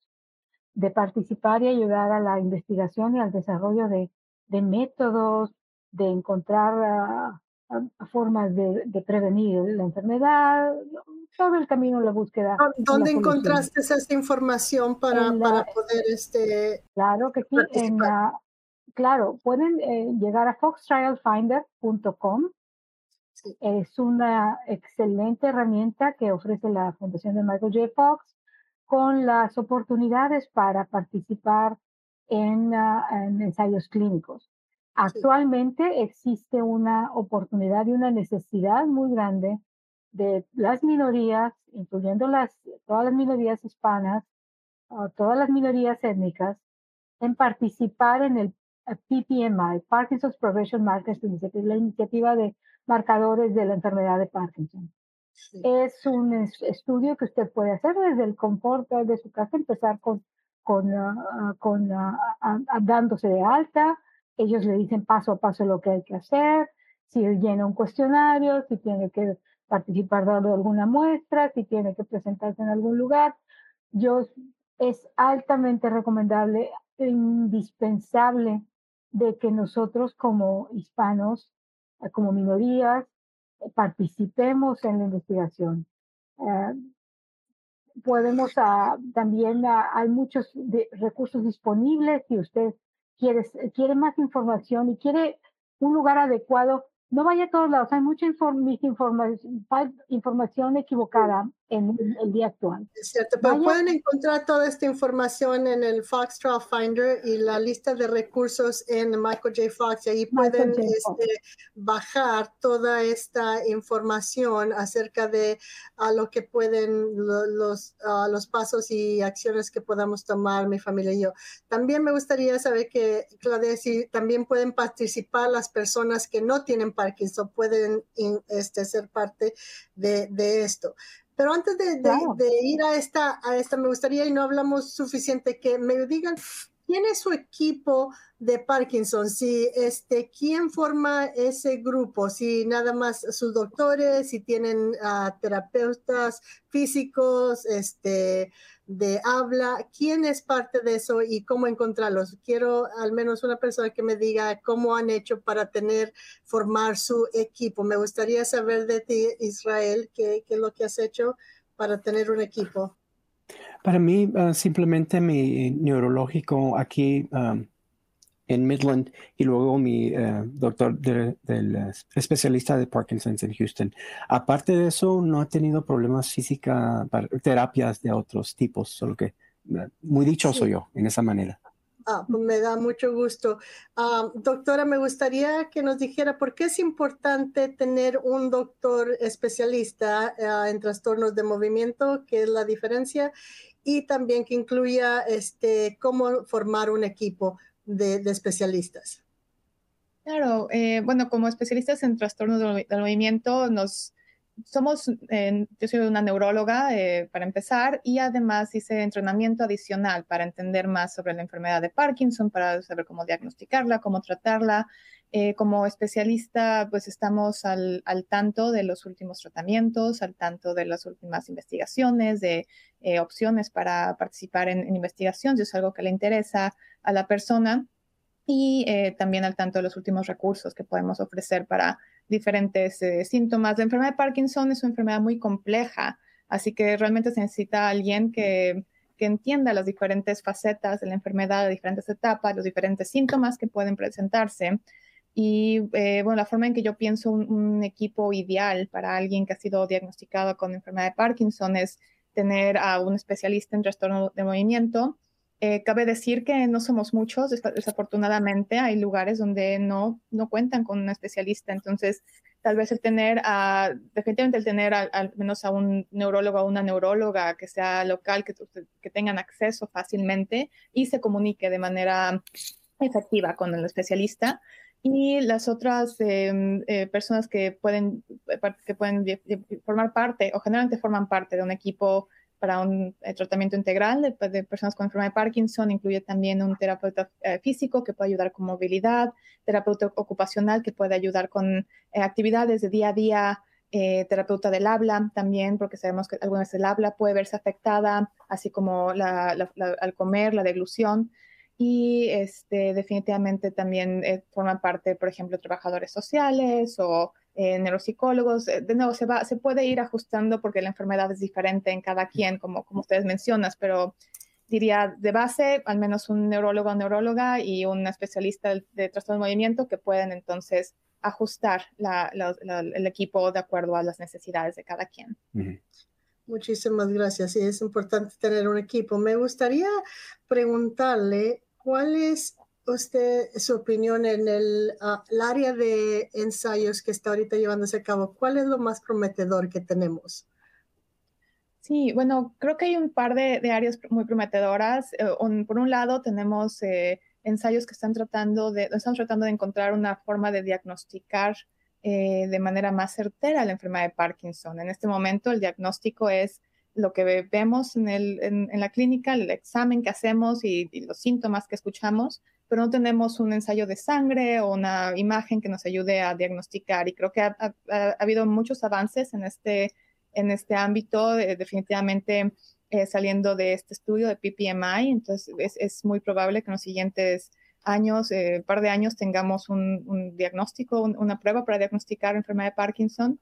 de participar y ayudar a la investigación y al desarrollo de, de métodos, de encontrar uh, formas de, de, prevenir la enfermedad, todo el camino la búsqueda. ¿Dónde encontraste esa información para, para poder este, Claro que sí, en la, claro, pueden eh, llegar a foxtrialfinder.com es una excelente herramienta que ofrece la Fundación de Michael J. Fox con las oportunidades para participar en, ah, en ensayos clínicos. Actualmente existe una oportunidad y una necesidad muy grande de las minorías, incluyendo las, todas las minorías hispanas, todas las minorías étnicas, en participar en el PPMI, Parkinson's Prevention Initiative, la iniciativa de marcadores de la enfermedad de Parkinson. Es un estudio que usted puede hacer desde el confort de su casa, empezar con, con, ah, con ah, dándose de alta. Ellos le dicen paso a paso lo que hay que hacer, si llena un cuestionario, si tiene que participar de alguna muestra, si tiene que presentarse en algún lugar. Yo, es altamente recomendable, e indispensable de que nosotros como hispanos, como minorías, eh, participemos en la investigación. Eh, podemos ah, también, ah, hay muchos recursos disponibles si usted quiere, quiere más información y quiere un lugar adecuado no vaya a todos lados, hay mucha información equivocada en el día actual. Es cierto, pero pueden encontrar toda esta información en el Fox Trial Finder y la lista de recursos en Michael J. Fox y ahí pueden este, bajar toda esta información acerca de a lo que pueden los, los pasos y acciones que podamos tomar mi familia y yo. También me gustaría saber que, Claudia, si también pueden participar las personas que no tienen Parkinson, pueden este, ser parte de, de esto. Pero antes de, ir a esta, a esta, me gustaría, y no hablamos suficiente, que me digan quién es su equipo de Parkinson, si este, quién forma ese grupo, si nada más sus doctores, si tienen uh, terapeutas físicos, este, de habla, quién es parte de eso y cómo encontrarlos. Quiero al menos una persona que me diga cómo han hecho para tener, formar su equipo. Me gustaría saber de ti, Israel, qué, qué es lo que has hecho para tener un equipo. Para mí, ah, simplemente mi neurológico aquí en Midland y luego mi eh, doctor del especialista de Parkinson's en Houston. Aparte de eso, no ha tenido problemas físicos, terapias de otros tipos, solo que eh, muy dichoso yo en esa manera. Ah, pues me da mucho gusto. Ah, doctora, me gustaría que nos dijera por qué es importante tener un doctor especialista en trastornos de movimiento, qué es la diferencia, y también que incluya este, cómo formar un equipo de, especialistas. Claro, eh, bueno, como especialistas en trastornos del, movimiento, nos somos, yo soy una neuróloga eh, para empezar y además hice entrenamiento adicional para entender más sobre la enfermedad de Parkinson, para saber cómo diagnosticarla, cómo tratarla. Eh, como especialista, pues estamos al, tanto de los últimos tratamientos, al tanto de las últimas investigaciones, de opciones para participar en, en investigación, si es algo que le interesa a la persona y eh, también al tanto de los últimos recursos que podemos ofrecer para diferentes eh, síntomas. La enfermedad de Parkinson es una enfermedad muy compleja, así que realmente se necesita alguien que, que entienda las diferentes facetas de la enfermedad, las diferentes etapas, los diferentes síntomas que pueden presentarse. Y eh, bueno, la forma en que yo pienso un, un, equipo ideal para alguien que ha sido diagnosticado con enfermedad de Parkinson es tener a un especialista en trastorno de movimiento, eh, cabe decir que no somos muchos, desafortunadamente hay lugares donde no, no cuentan con un especialista, entonces tal vez el tener, a, definitivamente el tener al menos a un neurólogo o una neuróloga que sea local, que, que tengan acceso fácilmente y se comunique de manera efectiva con el especialista. Y las otras em, eh, personas que pueden, que pueden formar parte o generalmente forman parte de un equipo para un eh, tratamiento integral de, personas con enfermedad de Parkinson. Incluye también un terapeuta eh, físico que puede ayudar con movilidad, terapeuta ocupacional que puede ayudar con eh, actividades de día a día, terapeuta del habla también, porque sabemos que algunas el habla puede verse afectada, así como al comer, la deglución. Y este, definitivamente también forman parte, por ejemplo, trabajadores sociales o eh, neuropsicólogos, eh, de nuevo, se, va, se puede ir ajustando porque la enfermedad es diferente en cada quien, como, como ustedes mencionan, pero diría de base al menos un neurólogo o neuróloga y un especialista de, trastorno de movimiento que pueden entonces ajustar el equipo de acuerdo a las necesidades de cada quien. Muchísimas gracias. Y es importante tener un equipo. Me gustaría preguntarle cuál es usted su opinión en el, ah, el, área de ensayos que está ahorita llevándose a cabo. ¿Cuál es lo más prometedor que tenemos? Sí, bueno, creo que hay un par de, de áreas muy prometedoras. Eh, por un lado, tenemos eh, ensayos que están tratando de, están tratando de encontrar una forma de diagnosticar eh, de manera más certera la enfermedad de Parkinson. En este momento, el diagnóstico es lo que vemos en, el, en, la clínica, el examen que hacemos y, los síntomas que escuchamos, pero no tenemos un ensayo de sangre o una imagen que nos ayude a diagnosticar. Y creo que ha, habido muchos avances en este, en este ámbito, eh, definitivamente eh, saliendo de este estudio de PPMI. Entonces, es, es muy probable que en los siguientes años, eh, un par de años, tengamos un, diagnóstico, una prueba para diagnosticar enfermedad de Parkinson.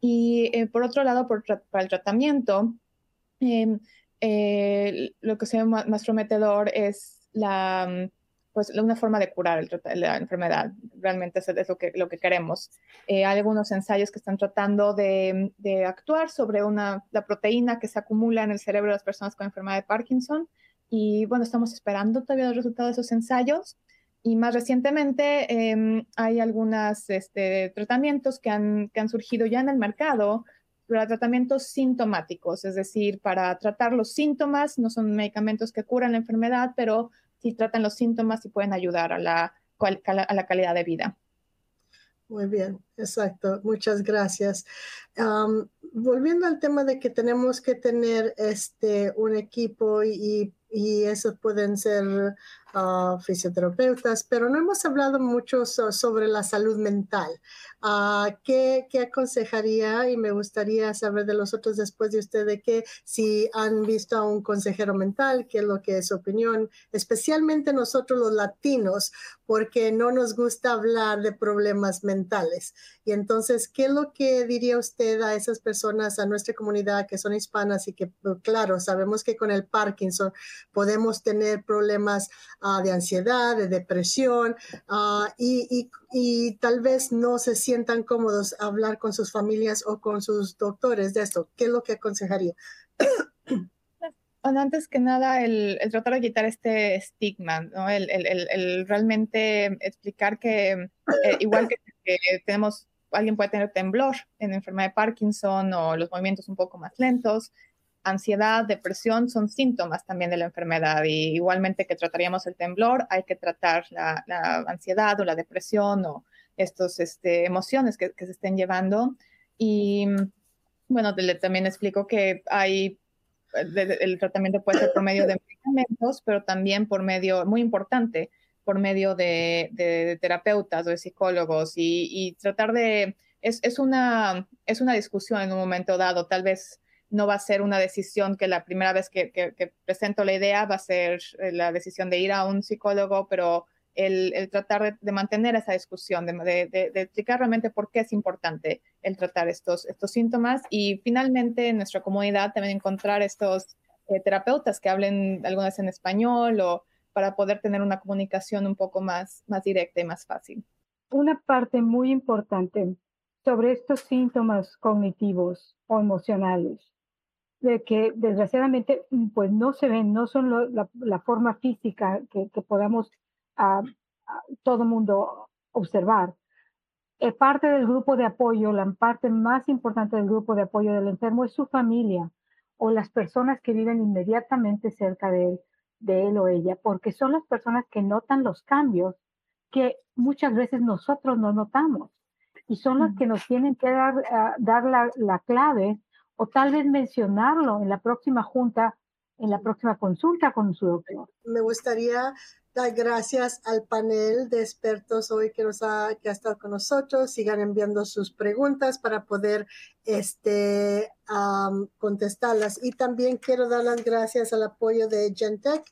Y por otro lado, por para el tratamiento, Em, eh, lo que sea más, prometedor es la, pues, una forma de curar la enfermedad. Realmente es, es, lo, que, lo que queremos. Eh, hay algunos ensayos que están tratando de, de, actuar sobre una, la proteína que se acumula en el cerebro de las personas con enfermedad de Parkinson. Y bueno, estamos esperando todavía los resultados de esos ensayos. Y más recientemente em, hay algunos este, tratamientos que han, que han surgido ya en el mercado para tratamientos sintomáticos, es decir, para tratar los síntomas, no son medicamentos que curan la enfermedad, pero sí tratan los síntomas y pueden ayudar a la, a la calidad de vida. Muy bien, exacto. Muchas gracias. volviendo al tema de que tenemos que tener este, un equipo y, y esos pueden ser fisioterapeutas, pero no hemos hablado mucho sobre la salud mental. Ah, ¿qué, ¿qué, aconsejaría? Y me gustaría saber de los otros después de usted de que si han visto a un consejero mental, qué es lo que es su opinión, especialmente nosotros los latinos, porque no nos gusta hablar de problemas mentales. Y entonces, ¿qué es lo que diría usted a esas personas, a nuestra comunidad que son hispanas y que, claro, sabemos que con el Parkinson podemos tener problemas Ah, de ansiedad, de depresión ah, y, y, tal vez no se sientan cómodos a hablar con sus familias o con sus doctores de esto. ¿Qué es lo que aconsejaría? Bueno, antes que nada, el, tratar de quitar este estigma, ¿no? el, el, el realmente explicar que eh, igual que, que, tenemos, alguien puede tener temblor en enfermedad de Parkinson o los movimientos un poco más lentos, ansiedad, depresión son síntomas también de la enfermedad. Y igualmente que trataríamos el temblor, hay que tratar la, ansiedad o la depresión o estas este, emociones que, se estén llevando. Y bueno, también explico que hay, el tratamiento puede ser por medio de medicamentos, pero también por medio, muy importante, por medio de, terapeutas o de psicólogos. Y, tratar de, es, es, una, es una discusión en un momento dado, tal vez no va a ser una decisión que la primera vez que, presento la idea va a ser eh, la decisión de ir a un psicólogo, pero el, tratar de, mantener esa discusión, de, explicar realmente por qué es importante el tratar estos, estos síntomas y finalmente en nuestra comunidad también encontrar estos eh, terapeutas que hablen algunas en español o para poder tener una comunicación un poco más, más directa y más fácil. Una parte muy importante sobre estos síntomas cognitivos o emocionales de que desgraciadamente mm, pues no se ven, no son la, forma física que, podamos ah, ah, todo mundo observar. Eh, parte del grupo de apoyo, la parte más importante del grupo de apoyo del enfermo es su familia o las personas que viven inmediatamente cerca de él, de él o ella, porque son las personas que notan los cambios que muchas veces nosotros no notamos y son las que nos tienen que dar, ah, dar la, la clave o tal vez mencionarlo en la próxima junta, en la próxima consulta con su doctor. Me gustaría dar gracias al panel de expertos hoy que, nos ha, que ha estado con nosotros. Sigan enviando sus preguntas para poder este, contestarlas. Y también quiero dar las gracias al apoyo de Gentech,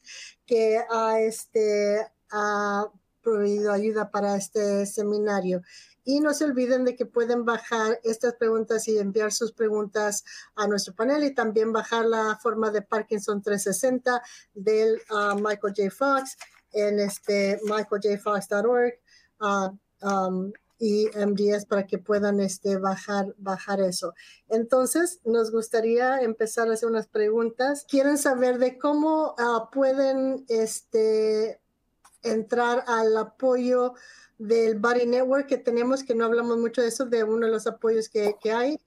que ha, este, ha proveído ayuda para este seminario. Y no se olviden de que pueden bajar estas preguntas y enviar sus preguntas a nuestro panel y también bajar la forma de Parkinson 360 del ah, Michael J. Fox en este michaeljfox.org. Uh, um, y MDS para que puedan este, bajar, bajar eso. Entonces, nos gustaría empezar a hacer unas preguntas. Quieren saber de cómo ah, pueden este, entrar al apoyo del Body Network que tenemos, que no hablamos mucho de eso, de uno de los apoyos que, que hay,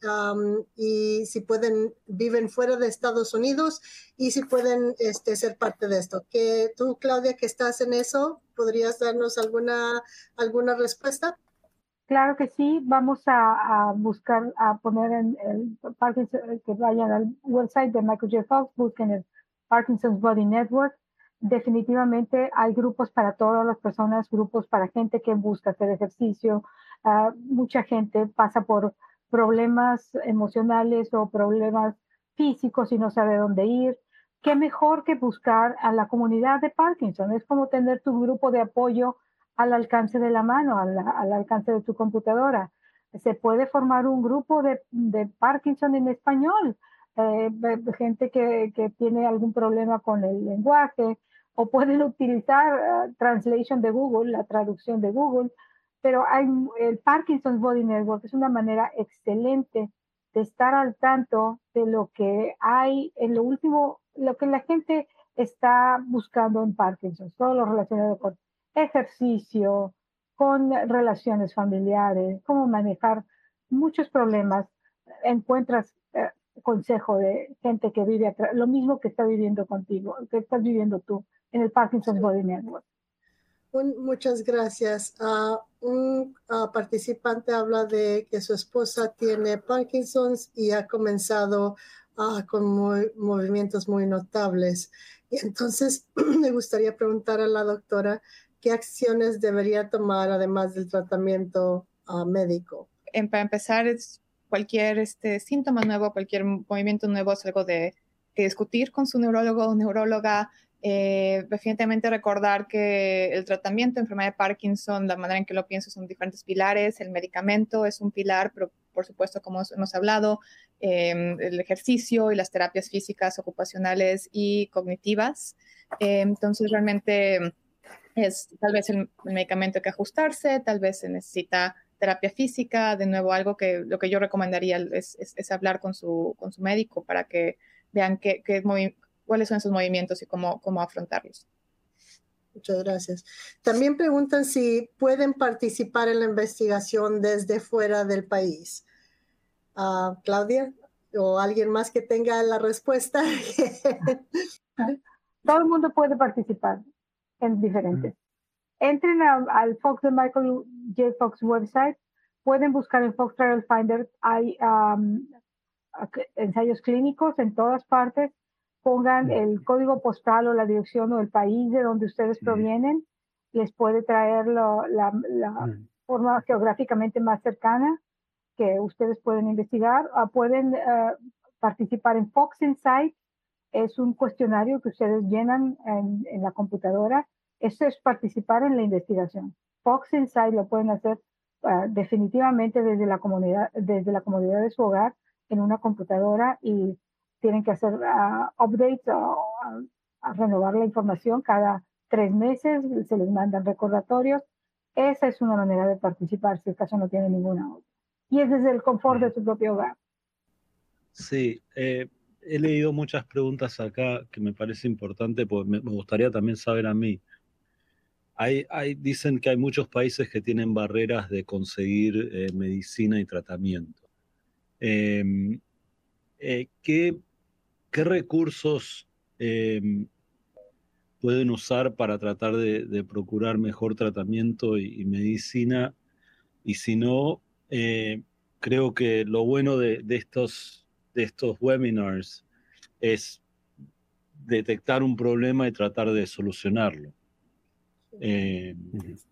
y si pueden, viven fuera de Estados Unidos y si pueden este, ser parte de esto. Que tú, Claudia, que estás en eso, ¿podrías darnos alguna, alguna respuesta? Claro que sí, vamos a, buscar, a poner en el Parkinson, que vayan al website de Michael J. Fox, busquen el Parkinson's Body Network definitivamente hay grupos para todas las personas, grupos para gente que busca hacer ejercicio. Ah, mucha gente pasa por problemas emocionales o problemas físicos y no sabe dónde ir. ¿Qué mejor que buscar a la comunidad de Parkinson? Es como tener tu grupo de apoyo al alcance de la mano, al, alcance de tu computadora. Se puede formar un grupo de, Parkinson en español, eh, gente que, tiene algún problema con el lenguaje, o pueden utilizar uh, translation de Google, la traducción de Google, pero hay, el Parkinson's Body Network es una manera excelente de estar al tanto de lo que hay en lo último, lo que la gente está buscando en Parkinson, todo lo relacionado con ejercicio, con relaciones familiares, cómo manejar muchos problemas. Encuentras eh, consejo de gente que vive lo mismo que está viviendo contigo, que estás viviendo tú en el Parkinson's Body Network. muchas gracias. Uh, un uh, participante habla de que su esposa tiene Parkinson's y ha comenzado uh, con movimientos muy notables. Y entonces me gustaría preguntar a la doctora qué acciones debería tomar además del tratamiento médico. para empezar, es cualquier este, síntoma nuevo, cualquier movimiento nuevo es algo de que discutir con su neurólogo o neuróloga, eh, definitivamente recordar que el tratamiento de enfermedad de Parkinson, la manera en que lo pienso, son diferentes pilares. El medicamento es un pilar, pero por supuesto, como hemos hablado, em, el ejercicio y las terapias físicas, ocupacionales y cognitivas. Eh, entonces, realmente es tal vez el, medicamento que ajustarse, tal vez se necesita terapia física, de nuevo, algo que lo que yo recomendaría es, es, hablar con su, con su médico para que vean qué, qué, cuáles son esos movimientos y cómo, cómo afrontarlos. Muchas gracias. También preguntan si pueden participar en la investigación desde fuera del país. Uh, Claudia, o alguien más que tenga la respuesta. Todo el mundo puede participar en diferentes. Entren al Fox de Michael J. Fox website. Pueden buscar en Fox Trial Finder. Hay um, ensayos clínicos en todas partes pongan el código postal o la dirección o el país de donde ustedes provienen, les puede traer la, forma geográficamente más cercana que ustedes pueden investigar. o pueden eh, participar en Fox Insight, es un cuestionario que ustedes llenan en, la computadora. Eso es participar en la investigación. Fox Insight lo pueden hacer eh, definitivamente desde la comunidad, desde la comodidad de su hogar en una computadora y tienen que hacer uh, updates o renovar la información cada tres meses, se les mandan recordatorios. Esa es una manera de participar si el caso no tiene ninguna otra. Y es desde el confort de su propio hogar. Sí, eh, he leído muchas preguntas acá que me parece importante, porque me, gustaría también saber a mí. Hay, hay, dicen que hay muchos países que tienen barreras de conseguir eh, medicina y tratamiento. Em, eh, ¿qué, ¿qué recursos em, pueden usar para tratar de, procurar mejor tratamiento y, medicina? Y si no, eh, creo que lo bueno de, estos, de estos webinars es detectar un problema y tratar de solucionarlo. Eh,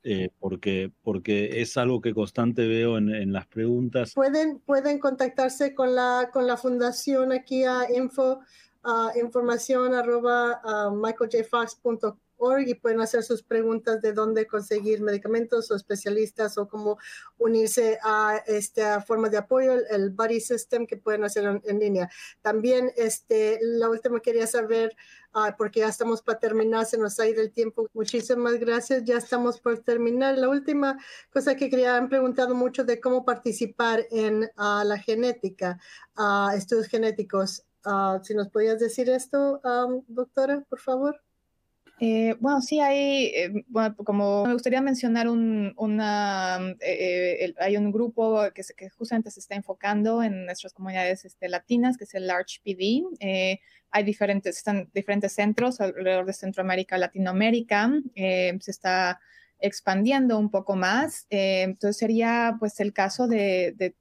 eh, porque, porque es algo que constante veo en, las preguntas. Pueden, pueden contactarse con la, con la fundación aquí a info, información arroba michaeljfox.org michaeljfox.org y pueden hacer sus preguntas de dónde conseguir medicamentos o especialistas o cómo unirse a esta forma de apoyo, el, Buddy System que pueden hacer en, línea. También este, la última quería saber, uh, porque ya estamos para terminar, se nos ha ido el tiempo. Muchísimas gracias, ya estamos por terminar. La última cosa que quería, han preguntado mucho de cómo participar en uh, la genética, uh, estudios genéticos. si nos podías decir esto, um, doctora, por favor. Eh, bueno, sí, hay, eh, bueno, como me gustaría mencionar un, una, eh, hay un grupo que, justamente se está enfocando en nuestras comunidades este, latinas, que es el Large PD. hay diferentes, están diferentes centros alrededor de Centroamérica, Latinoamérica. se está expandiendo un poco más. entonces sería pues el caso de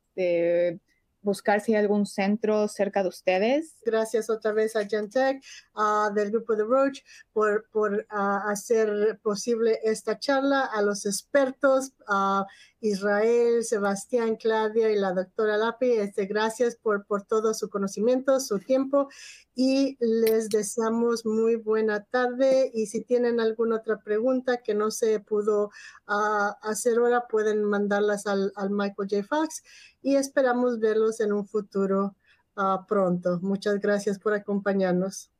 buscar si hay algún centro cerca de ustedes. Gracias otra vez a Gentech, uh, del grupo de Roche, por, por hacer posible esta charla, a los expertos, a Israel, Sebastián, Claudia y la doctora Lapi. Este, gracias por, por todo su conocimiento, su tiempo y les deseamos muy buena tarde y si tienen alguna otra pregunta que no se pudo hacer ahora, pueden mandarlas al, Michael J. Fox y esperamos verlos en un futuro uh, pronto. Muchas gracias por acompañarnos.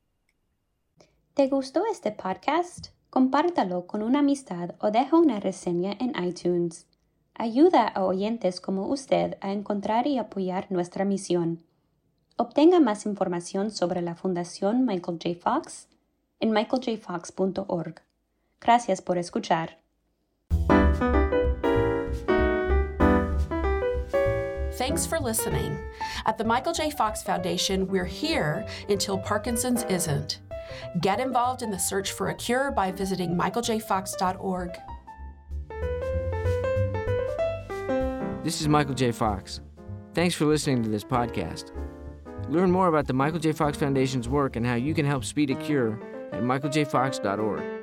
¿Te gustó este podcast? Compártalo con una amistad o deja una reseña en iTunes. Ayuda a oyentes como usted a encontrar y apoyar nuestra misión. Obtenga más información sobre la Fundación Michael J. Fox en michaeljfox.org. Gracias por escuchar. Thanks for listening. At the Michael J. Fox Foundation, we're here until Parkinson's isn't. Get involved in the search for a cure by visiting michaeljfox.org. This is Michael J. Fox. Thanks for listening to this podcast. Learn more about the Michael J. Fox Foundation's work and how you can help speed a cure at michaeljfox.org.